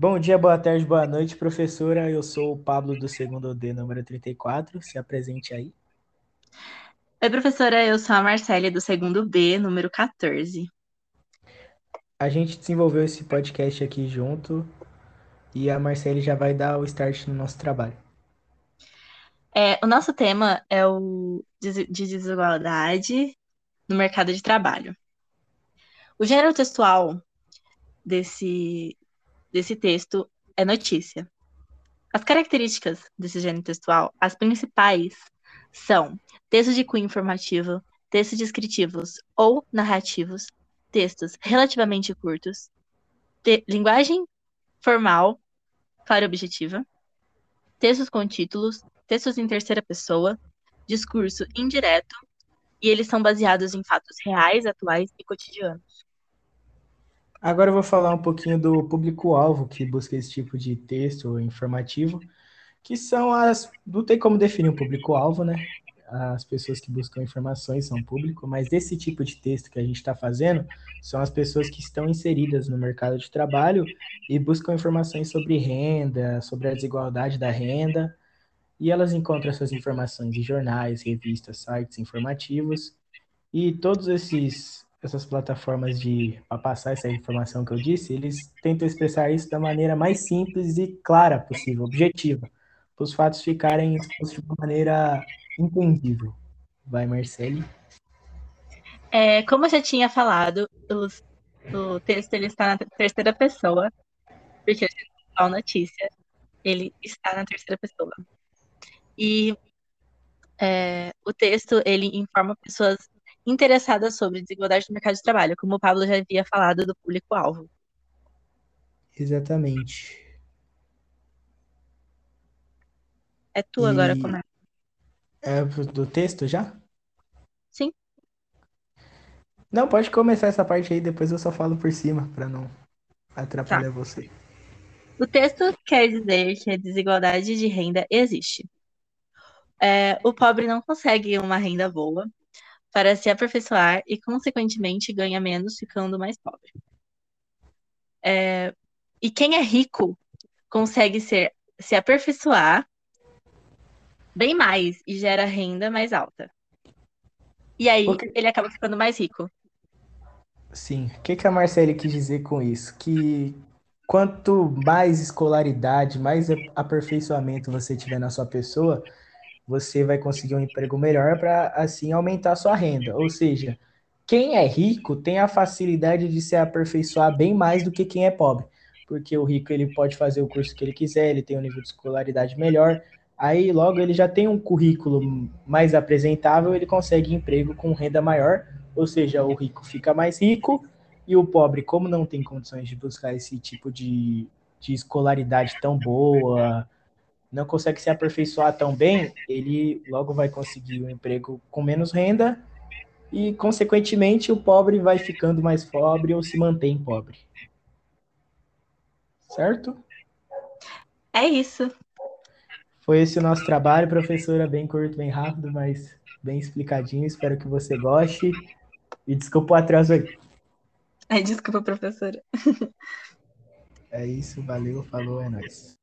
Bom dia, boa tarde, boa noite, professora. Eu sou o Pablo do segundo D, número 34. Se apresente aí. Oi, professora. Eu sou a Marcele do segundo B, número 14. A gente desenvolveu esse podcast aqui junto e a Marcele já vai dar o start no nosso trabalho. É, o nosso tema é o de desigualdade no mercado de trabalho. O gênero textual desse, desse texto é notícia. As características desse gênero textual, as principais, são textos de cunho informativo, textos descritivos ou narrativos, textos relativamente curtos, linguagem formal, clara e objetiva, textos com títulos, textos em terceira pessoa, discurso indireto, e eles são baseados em fatos reais, atuais e cotidianos. Agora eu vou falar um pouquinho do público-alvo que busca esse tipo de texto informativo, que são as. Não tem como definir um público-alvo, né? As pessoas que buscam informações são público, mas esse tipo de texto que a gente está fazendo são as pessoas que estão inseridas no mercado de trabalho e buscam informações sobre renda, sobre a desigualdade da renda, e elas encontram essas informações em jornais, revistas, sites informativos, e todos esses essas plataformas de para passar essa informação que eu disse, eles tentam expressar isso da maneira mais simples e clara possível, objetiva, para os fatos ficarem expostos de uma maneira entendível. Vai, Marcele. É, como eu já tinha falado, o, o texto ele está na terceira pessoa, porque a notícia ele está na terceira pessoa. E é, o texto ele informa pessoas interessadas sobre desigualdade no mercado de trabalho, como o Pablo já havia falado do público-alvo. Exatamente. É tu e... agora, começa. É do texto já? Sim. Não, pode começar essa parte aí, depois eu só falo por cima, para não atrapalhar tá. você. O texto quer dizer que a desigualdade de renda existe. É, o pobre não consegue uma renda boa, para se aperfeiçoar e, consequentemente, ganha menos, ficando mais pobre. É, e quem é rico consegue ser, se aperfeiçoar bem mais e gera renda mais alta. E aí Porque... ele acaba ficando mais rico. Sim. O que, que a Marcele quis dizer com isso? Que quanto mais escolaridade, mais aperfeiçoamento você tiver na sua pessoa, você vai conseguir um emprego melhor para assim aumentar sua renda. Ou seja, quem é rico tem a facilidade de se aperfeiçoar bem mais do que quem é pobre, porque o rico ele pode fazer o curso que ele quiser, ele tem um nível de escolaridade melhor, aí logo ele já tem um currículo mais apresentável, ele consegue emprego com renda maior, ou seja, o rico fica mais rico e o pobre, como não tem condições de buscar esse tipo de, de escolaridade tão boa, não consegue se aperfeiçoar tão bem, ele logo vai conseguir um emprego com menos renda e, consequentemente, o pobre vai ficando mais pobre ou se mantém pobre. Certo? É isso. Foi esse o nosso trabalho, professora, bem curto, bem rápido, mas bem explicadinho. Espero que você goste. E desculpa o atraso aí. É, desculpa, professora. É isso, valeu, falou, é nóis.